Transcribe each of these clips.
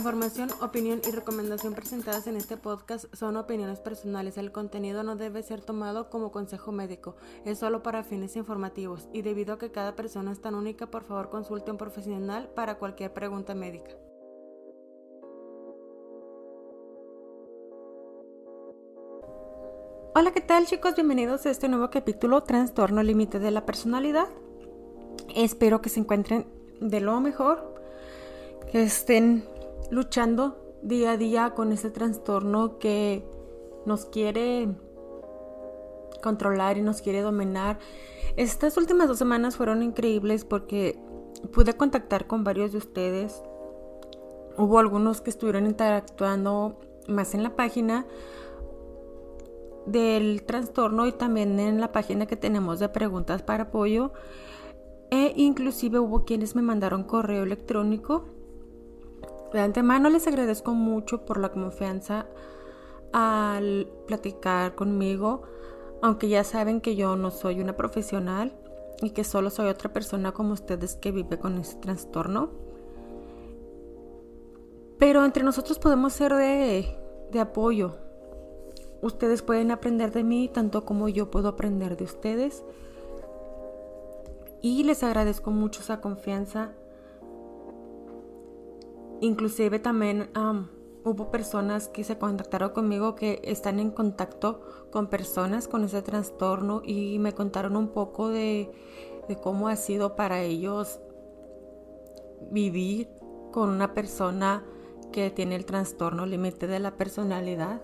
Información, opinión y recomendación presentadas en este podcast son opiniones personales. El contenido no debe ser tomado como consejo médico, es solo para fines informativos y debido a que cada persona es tan única, por favor consulte un profesional para cualquier pregunta médica. Hola, ¿qué tal chicos? Bienvenidos a este nuevo capítulo Trastorno Límite de la Personalidad. Espero que se encuentren de lo mejor, que estén luchando día a día con ese trastorno que nos quiere controlar y nos quiere dominar. Estas últimas dos semanas fueron increíbles porque pude contactar con varios de ustedes. Hubo algunos que estuvieron interactuando más en la página del trastorno y también en la página que tenemos de preguntas para apoyo. E inclusive hubo quienes me mandaron correo electrónico de antemano les agradezco mucho por la confianza al platicar conmigo, aunque ya saben que yo no soy una profesional y que solo soy otra persona como ustedes que vive con ese trastorno. Pero entre nosotros podemos ser de, de apoyo. Ustedes pueden aprender de mí tanto como yo puedo aprender de ustedes. Y les agradezco mucho esa confianza Inclusive también hubo personas que se contactaron conmigo que están en contacto con personas con ese trastorno y me contaron un poco de, de cómo ha sido para ellos vivir con una persona que tiene el trastorno límite de la personalidad.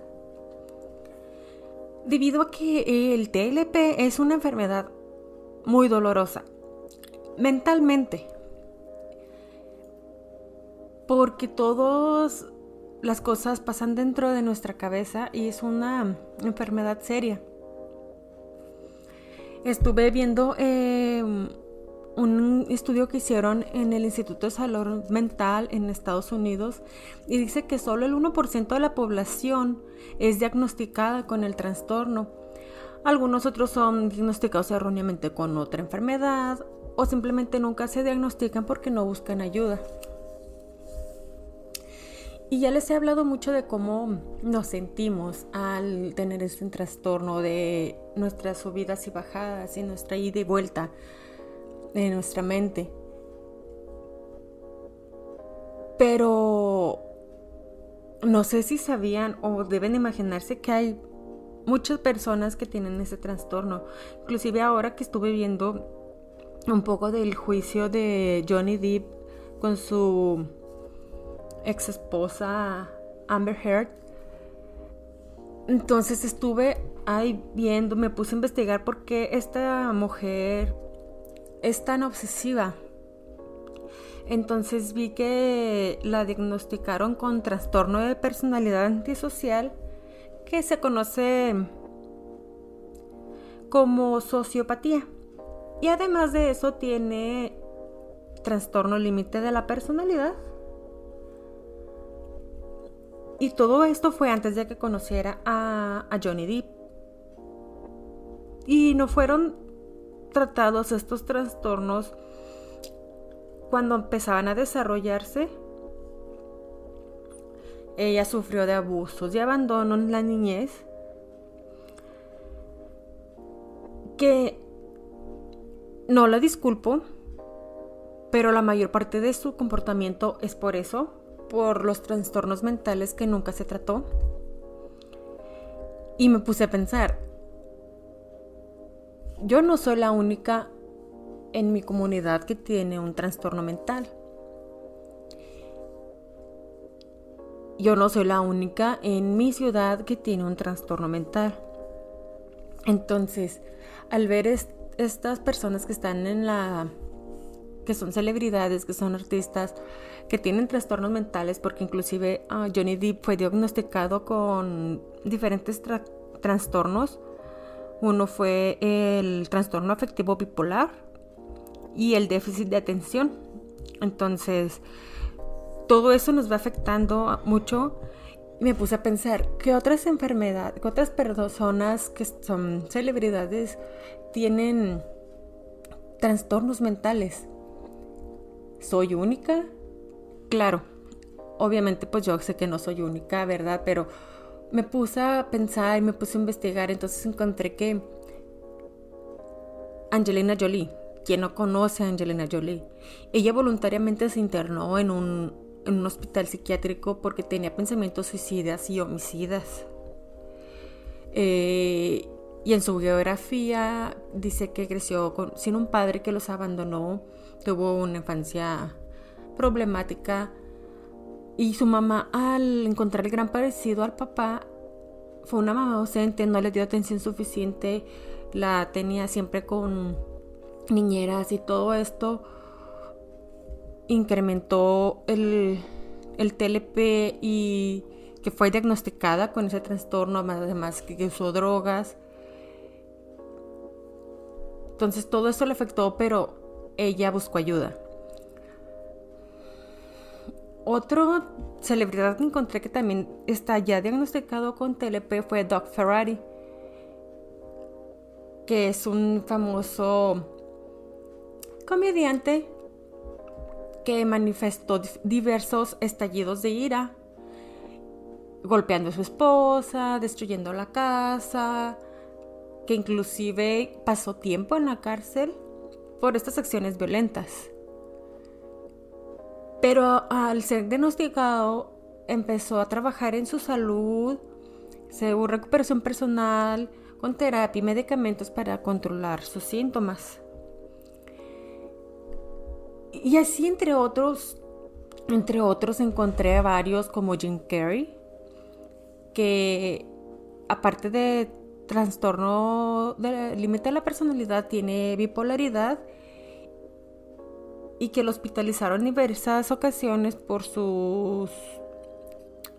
Debido a que el TLP es una enfermedad muy dolorosa, mentalmente, porque todas las cosas pasan dentro de nuestra cabeza y es una enfermedad seria. Estuve viendo em, un estudio que hicieron en el Instituto de Salud Mental en Estados Unidos y dice que solo el 1% de la población es diagnosticada con el trastorno. Algunos otros son diagnosticados erróneamente con otra enfermedad o simplemente nunca se diagnostican porque no buscan ayuda. Y ya les he hablado mucho de cómo nos sentimos al tener este trastorno de nuestras subidas y bajadas y nuestra ida y vuelta de nuestra mente. Pero no sé si sabían o deben imaginarse que hay muchas personas que tienen ese trastorno. Inclusive ahora que estuve viendo un poco del juicio de Johnny Depp con su ex esposa Amber Heard. Entonces estuve ahí viendo, me puse a investigar por qué esta mujer es tan obsesiva. Entonces vi que la diagnosticaron con trastorno de personalidad antisocial que se conoce como sociopatía. Y además de eso tiene trastorno límite de la personalidad y todo esto fue antes de que conociera a, Johnny Depp. Y no fueron tratados estos trastornos cuando empezaban a desarrollarse. Ella sufrió de abusos y abandono en la niñez. Que no la disculpo, pero la mayor parte de su comportamiento es por eso, por los trastornos mentales que nunca se trató. Y me puse a pensar, yo no soy la única en mi comunidad que tiene un trastorno mental. Yo no soy la única en mi ciudad que tiene un trastorno mental. Entonces, al ver estas personas que están en la que son celebridades, que son artistas, que tienen trastornos mentales, porque inclusive ah, Johnny Depp fue diagnosticado con diferentes trastornos. Uno fue el trastorno afectivo bipolar y el déficit de atención. Entonces, todo eso nos va afectando mucho. Y me puse a pensar, ¿qué otras enfermedades, qué otras personas que son celebridades tienen trastornos mentales? ¿Soy única? Claro, obviamente pues yo sé que no soy única, ¿verdad? Pero me puse a pensar y me puse a investigar, entonces encontré que Angelina Jolie, quien no conoce a Angelina Jolie, ella voluntariamente se internó en un, hospital psiquiátrico porque tenía pensamientos suicidas y homicidas. Eh, y en su biografía dice que creció sin un padre que los abandonó, tuvo una infancia problemática y su mamá al encontrar el gran parecido al papá fue una mamá ausente, no le dio atención suficiente, la tenía siempre con niñeras y todo esto incrementó el, el TLP y que fue diagnosticada con ese trastorno, además que usó drogas entonces todo eso le afectó, pero ella buscó ayuda. Otro celebridad que encontré que también está ya diagnosticado con TLP fue Doc Ferrari, que es un famoso comediante que manifestó diversos estallidos de ira, golpeando a su esposa, destruyendo la casa, que inclusive pasó tiempo en la cárcel por estas acciones violentas. Pero al ser diagnosticado empezó a trabajar en su salud, se hubo recuperación personal, con terapia y medicamentos para controlar sus síntomas. Y así entre otros, entre otros encontré a varios como Jim Carrey, que aparte de trastorno del límite de la personalidad, tiene bipolaridad y que lo hospitalizaron en diversas ocasiones por su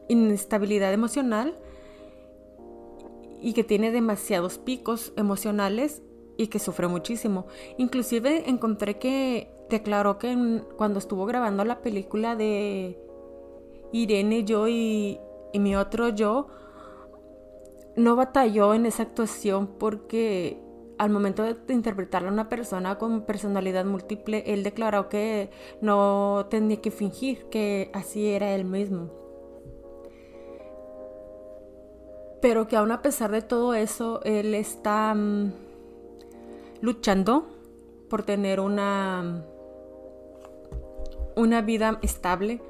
inestabilidad emocional y que tiene demasiados picos emocionales y que sufre muchísimo. Inclusive encontré que declaró que cuando estuvo grabando la película de Irene, yo y, y mi otro yo, no batalló en esa actuación porque al momento de interpretarla a una persona con personalidad múltiple, él declaró que no tenía que fingir, que así era él mismo. Pero que aún a pesar de todo eso, él está mm, luchando por tener una, una vida estable.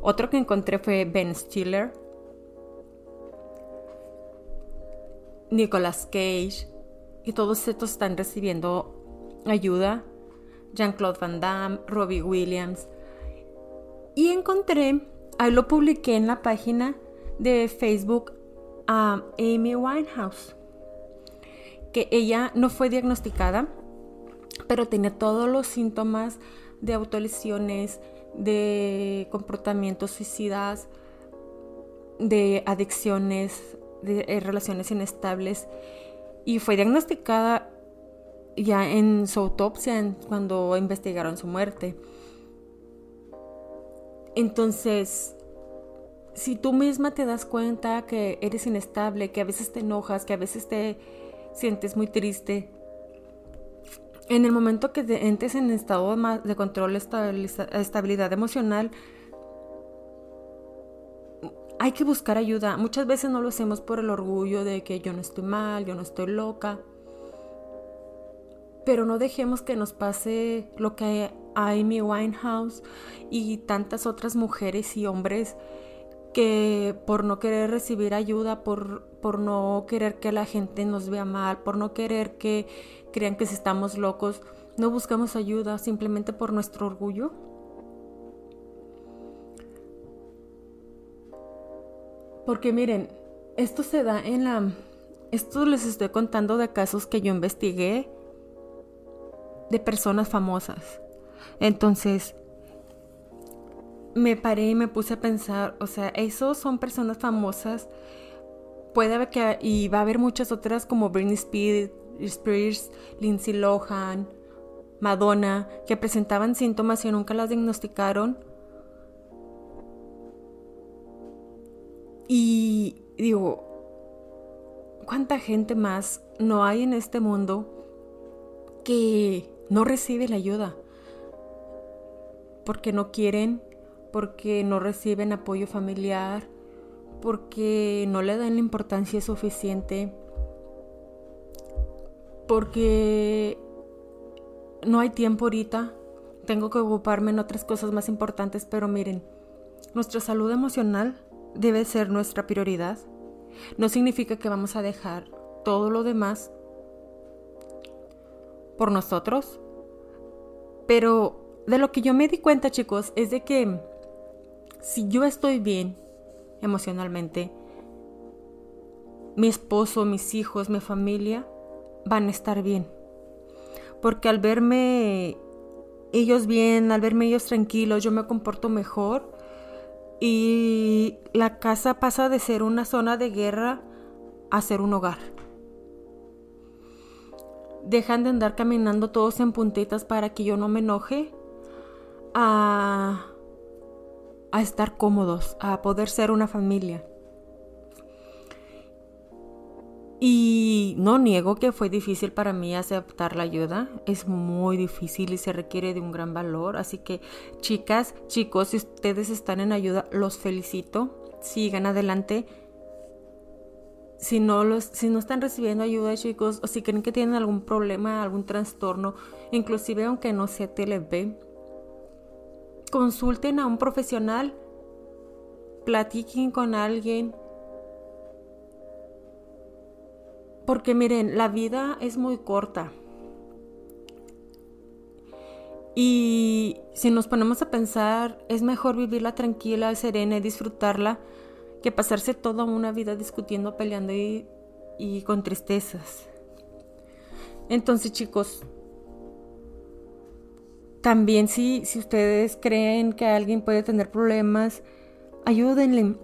Otro que encontré fue Ben Stiller, Nicolas Cage y todos estos están recibiendo ayuda. Jean-Claude Van Damme, Robbie Williams. Y encontré, ahí lo publiqué en la página de Facebook a Amy Winehouse, que ella no fue diagnosticada, pero tenía todos los síntomas de autolesiones, de comportamientos suicidas, de adicciones, de eh, relaciones inestables y fue diagnosticada ya en su autopsia cuando investigaron su muerte. Entonces, si tú misma te das cuenta que eres inestable, que a veces te enojas, que a veces te sientes muy triste, en el momento que entres en estado de control, estabilidad emocional, hay que buscar ayuda. Muchas veces no lo hacemos por el orgullo de que yo no estoy mal, yo no estoy loca. Pero no dejemos que nos pase lo que a Amy Winehouse y tantas otras mujeres y hombres que por no querer recibir ayuda, por, por no querer que la gente nos vea mal, por no querer que crean que si estamos locos, no buscamos ayuda simplemente por nuestro orgullo. Porque miren, esto se da en la... Esto les estoy contando de casos que yo investigué de personas famosas. Entonces, me paré y me puse a pensar, o sea, esos son personas famosas. Puede haber que, y va a haber muchas otras como Britney Spears, Lindsay Lohan, Madonna, que presentaban síntomas y nunca las diagnosticaron Y digo, ¿cuánta gente más no hay en este mundo que no recibe la ayuda? Porque no quieren porque no reciben apoyo familiar, porque no le dan la importancia suficiente, porque no hay tiempo ahorita, tengo que ocuparme en otras cosas más importantes, pero miren, nuestra salud emocional debe ser nuestra prioridad. No significa que vamos a dejar todo lo demás por nosotros, pero de lo que yo me di cuenta, chicos, es de que si yo estoy bien emocionalmente, mi esposo, mis hijos, mi familia van a estar bien. Porque al verme ellos bien, al verme ellos tranquilos, yo me comporto mejor y la casa pasa de ser una zona de guerra a ser un hogar. Dejan de andar caminando todos en puntitas para que yo no me enoje a a estar cómodos, a poder ser una familia. Y no niego que fue difícil para mí aceptar la ayuda. Es muy difícil y se requiere de un gran valor. Así que chicas, chicos, si ustedes están en ayuda, los felicito. Sigan adelante. Si no, los, si no están recibiendo ayuda, chicos, o si creen que tienen algún problema, algún trastorno, inclusive aunque no sea TLP, consulten a un profesional, platiquen con alguien. Porque miren, la vida es muy corta. Y si nos ponemos a pensar, es mejor vivirla tranquila, serena y disfrutarla que pasarse toda una vida discutiendo, peleando y, y con tristezas. Entonces chicos, también si, si ustedes creen que alguien puede tener problemas, ayúdenle.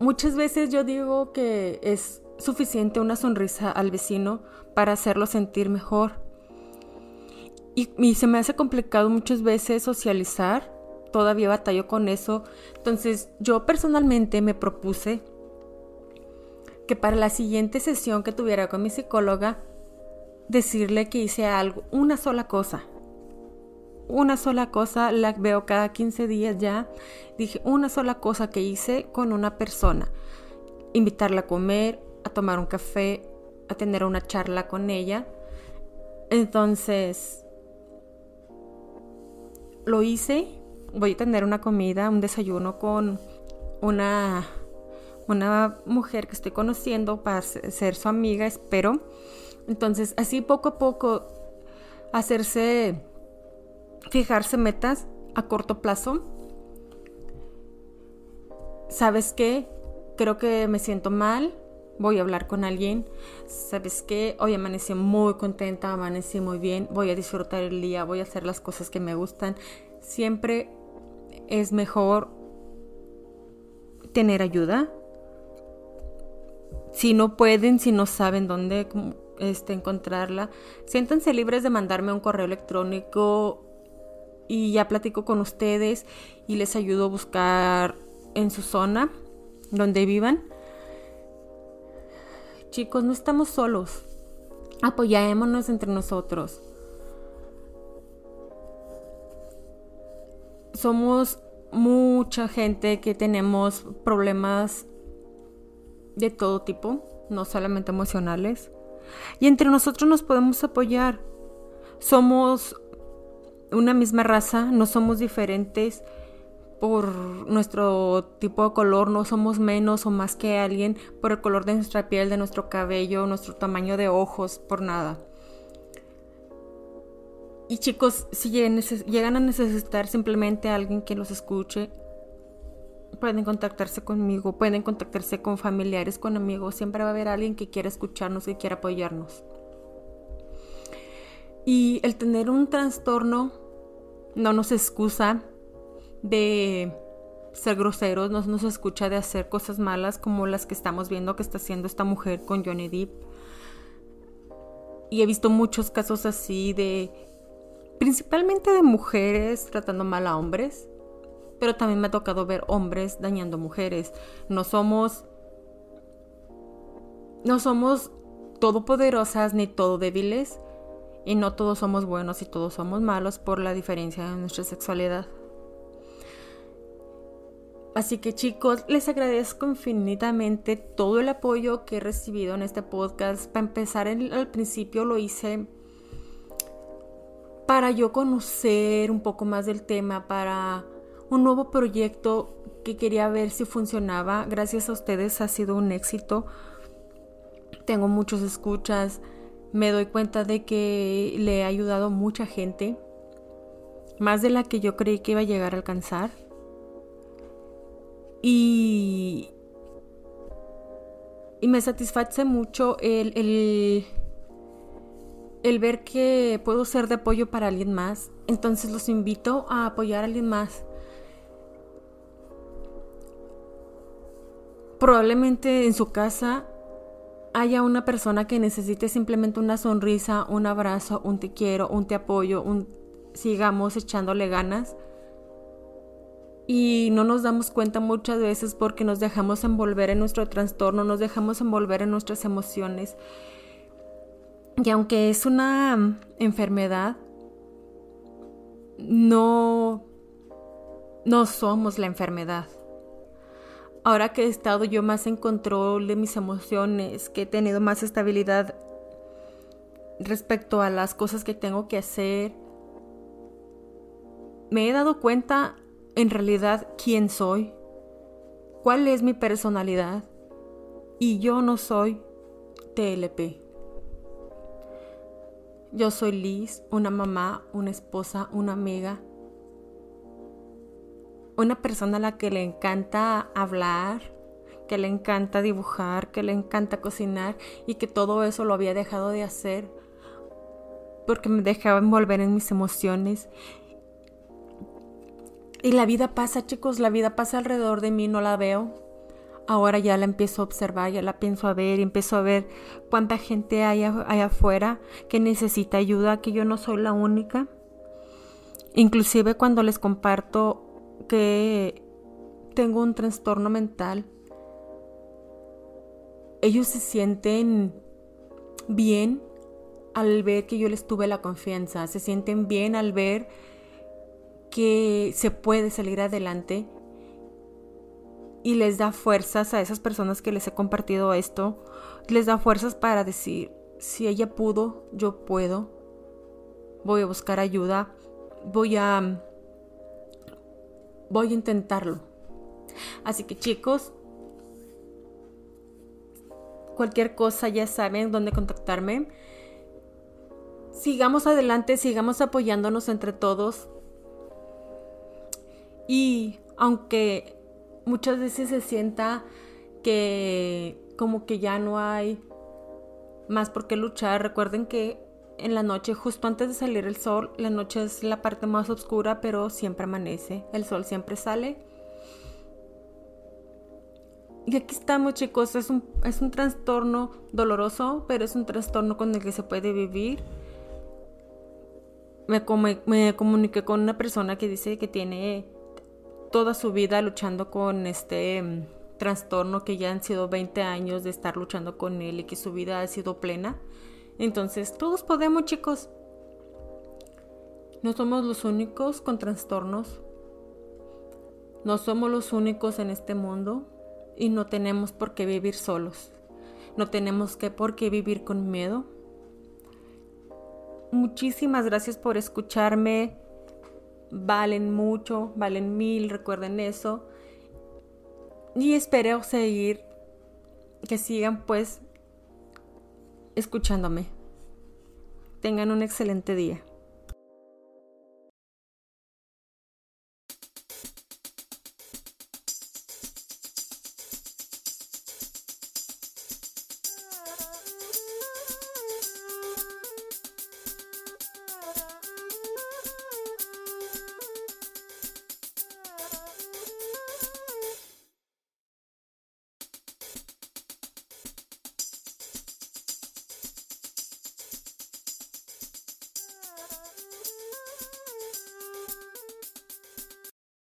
Muchas veces yo digo que es suficiente una sonrisa al vecino para hacerlo sentir mejor. Y, se me hace complicado muchas veces socializar. Todavía batallo con eso. Entonces yo personalmente me propuse que para la siguiente sesión que tuviera con mi psicóloga, decirle que hice algo, una sola cosa, una sola cosa, la veo cada 15 días ya. Dije, una sola cosa que hice con una persona. Invitarla a comer, a tomar un café, a tener una charla con ella. Entonces, lo hice. Voy a tener una comida, un desayuno con una, una mujer que estoy conociendo para ser su amiga, espero. Entonces, así poco a poco, hacerse fijarse metas a corto plazo. ¿Sabes qué? Creo que me siento mal. Voy a hablar con alguien. ¿Sabes qué? Hoy amanecí muy contenta, amanecí muy bien. Voy a disfrutar el día, voy a hacer las cosas que me gustan. Siempre es mejor tener ayuda. Si no pueden, si no saben dónde este, encontrarla, siéntanse libres de mandarme un correo electrónico y ya platico con ustedes y les ayudo a buscar en su zona donde vivan. Chicos, no estamos solos. Apoyémonos entre nosotros. Somos mucha gente que tenemos problemas de todo tipo, no solamente emocionales. Y entre nosotros nos podemos apoyar. Somos una misma raza, no somos diferentes por nuestro tipo de color, no somos menos o más que alguien por el color de nuestra piel, de nuestro cabello, nuestro tamaño de ojos, por nada. Y chicos, si llegan a necesitar simplemente a alguien que los escuche, pueden contactarse conmigo, pueden contactarse con familiares, con amigos, siempre va a haber alguien que quiera escucharnos, que quiera apoyarnos. Y el tener un trastorno no nos excusa de ser groseros, no nos escucha de hacer cosas malas como las que estamos viendo que está haciendo esta mujer con Johnny Depp. Y he visto muchos casos así de, principalmente de mujeres tratando mal a hombres, pero también me ha tocado ver hombres dañando mujeres. No somos, no somos todopoderosas ni todo débiles y no todos somos buenos y todos somos malos por la diferencia de nuestra sexualidad. Así que chicos, les agradezco infinitamente todo el apoyo que he recibido en este podcast. Para empezar, al principio lo hice para yo conocer un poco más del tema, para un nuevo proyecto que quería ver si funcionaba. Gracias a ustedes ha sido un éxito. Tengo muchos escuchas. Me doy cuenta de que le he ayudado mucha gente. Más de la que yo creí que iba a llegar a alcanzar. Y, y me satisface mucho el, el, el ver que puedo ser de apoyo para alguien más. Entonces los invito a apoyar a alguien más. Probablemente en su casa haya una persona que necesite simplemente una sonrisa, un abrazo, un te quiero, un te apoyo, un sigamos echándole ganas y no nos damos cuenta muchas veces porque nos dejamos envolver en nuestro trastorno, nos dejamos envolver en nuestras emociones. Y aunque es una enfermedad, no, no somos la enfermedad. Ahora que he estado yo más en control de mis emociones, que he tenido más estabilidad respecto a las cosas que tengo que hacer, me he dado cuenta en realidad quién soy, cuál es mi personalidad y yo no soy TLP. Yo soy Liz, una mamá, una esposa, una amiga, una persona a la que le encanta hablar, que le encanta dibujar, que le encanta cocinar y que todo eso lo había dejado de hacer porque me dejaba envolver en mis emociones y la vida pasa, chicos, la vida pasa alrededor de mí, no la veo. Ahora ya la empiezo a observar, ya la pienso a ver y empiezo a ver cuánta gente hay, hay afuera que necesita ayuda, que yo no soy la única. Inclusive cuando les comparto que tengo un trastorno mental, ellos se sienten bien al ver que yo les tuve la confianza, se sienten bien al ver que se puede salir adelante y les da fuerzas a esas personas que les he compartido esto, les da fuerzas para decir, si ella pudo, yo puedo, voy a buscar ayuda, voy a voy a intentarlo. Así que chicos, cualquier cosa ya saben dónde contactarme. Sigamos adelante, sigamos apoyándonos entre todos. Y aunque muchas veces se sienta que como que ya no hay más por qué luchar, recuerden que en la noche, justo antes de salir el sol, la noche es la parte más oscura, pero siempre amanece, el sol siempre sale. Y aquí estamos chicos, es un, es un trastorno doloroso, pero es un trastorno con el que se puede vivir. Me, me comuniqué con una persona que dice que tiene toda su vida luchando con este mm, trastorno que ya han sido 20 años de estar luchando con él y que su vida ha sido plena. Entonces, todos podemos, chicos. No somos los únicos con trastornos. No somos los únicos en este mundo y no tenemos por qué vivir solos. No tenemos que por qué vivir con miedo. Muchísimas gracias por escucharme valen mucho, valen mil, recuerden eso. Y espero seguir, que sigan pues escuchándome. Tengan un excelente día.